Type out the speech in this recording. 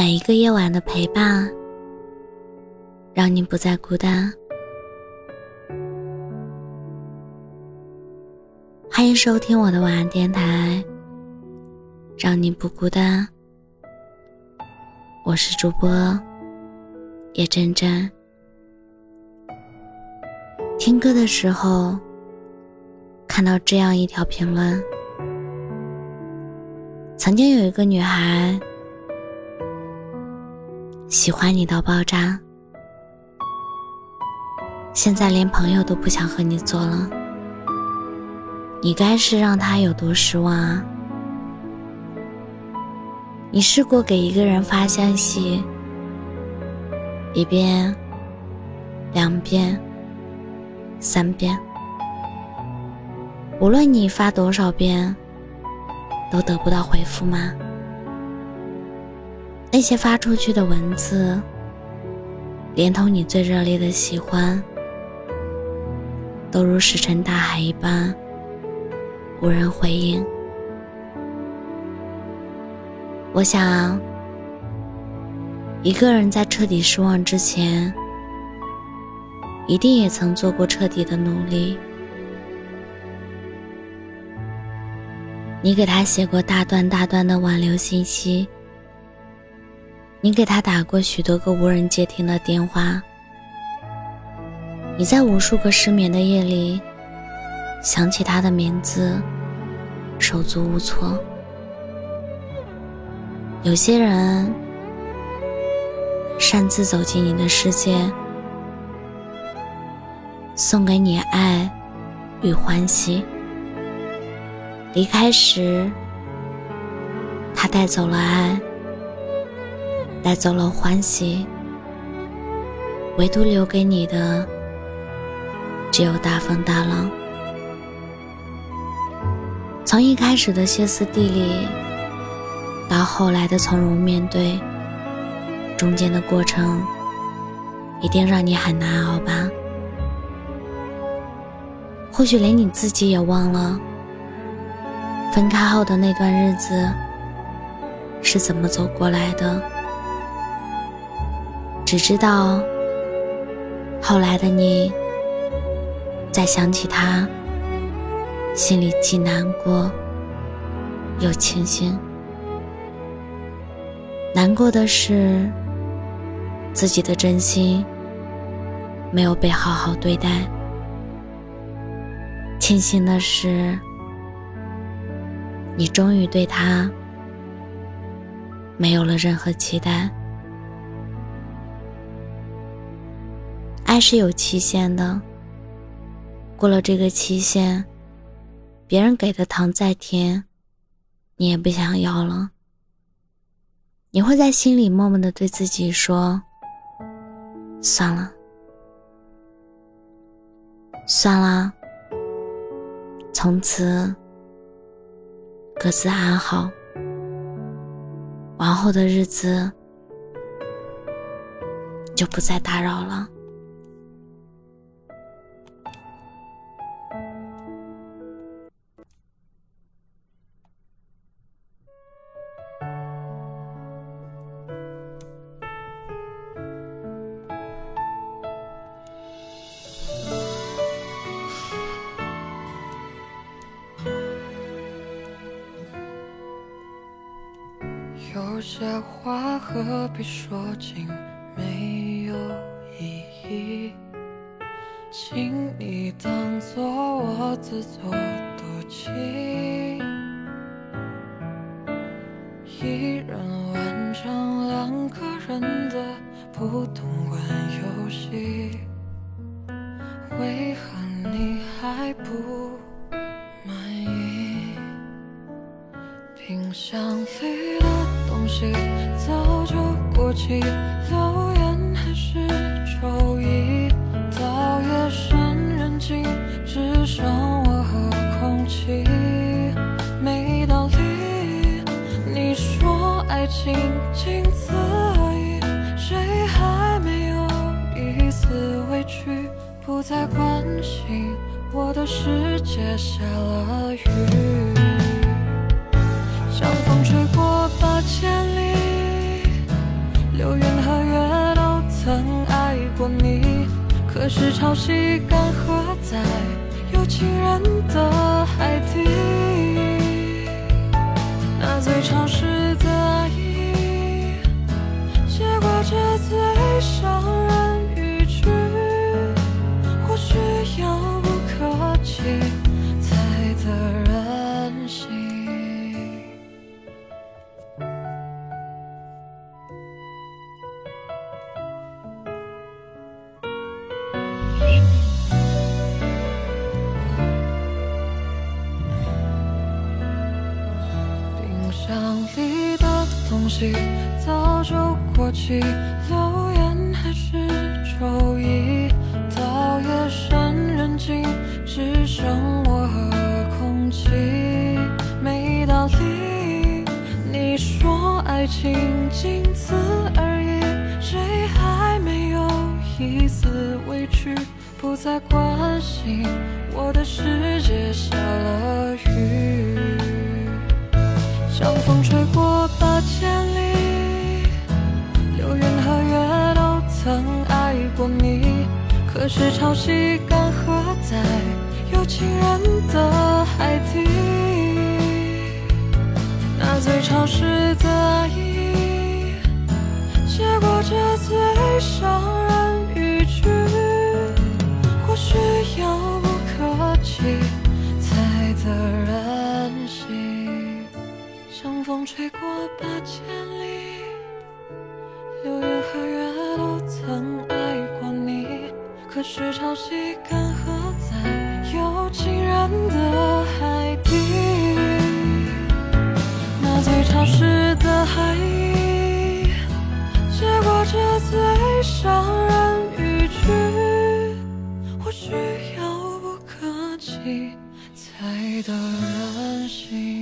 每一个夜晚的陪伴，让你不再孤单。欢迎收听我的晚安电台，让你不孤单。我是主播叶真真。听歌的时候，看到这样一条评论：曾经有一个女孩喜欢你到爆炸，现在连朋友都不想和你做了。你该是让他有多失望啊？你试过给一个人发消息，一遍、两遍、三遍，无论你发多少遍，都得不到回复吗？那些发出去的文字，连同你最热烈的喜欢，都如石沉大海一般。无人回应。我想，一个人在彻底失望之前，一定也曾做过彻底的努力。你给他写过大段大段的挽留信息，你给他打过许多个无人接听的电话，你在无数个失眠的夜里。想起他的名字，手足无措。有些人擅自走进你的世界，送给你爱与欢喜。离开时，他带走了爱，带走了欢喜，唯独留给你的，只有大风大浪。从一开始的歇斯底里，到后来的从容面对，中间的过程一定让你很难熬吧？或许连你自己也忘了，分开后的那段日子是怎么走过来的，只知道后来的你，再想起他。心里既难过又庆幸，难过的是自己的真心没有被好好对待，庆幸的是你终于对他没有了任何期待。爱是有期限的，过了这个期限。别人给的糖再甜，你也不想要了。你会在心里默默的对自己说：“算了，算了，从此各自安好，往后的日子就不再打扰了。”有些话何必说尽，没有意义，请你当作我自作多情。一人完成两个人的不同款游戏，为何你还不满意？冰箱里的。早就过期，留言还是周一。到夜深人静，只剩我和空气，没道理。你说爱情仅此而已，谁还没有一丝委屈？不再关心我的世界下了雨。像风吹千里流云和月都曾爱过你可是潮汐干涸在有情人的海底。那最潮湿东西早就过期，留言还是周一。到夜深人静，只剩我和空气，没道理。你说爱情仅此而已，谁还没有一丝委屈？不再关心我的世是潮汐干涸在有情人的海底，那最潮湿的爱意，写过这最伤人语句，或许遥不可及才得人心。像风吹过八千里，流云和月都曾。可是潮汐干涸在有情人的海底，那最潮湿的海意，结果这最伤人语句，或许遥不可及才得人心。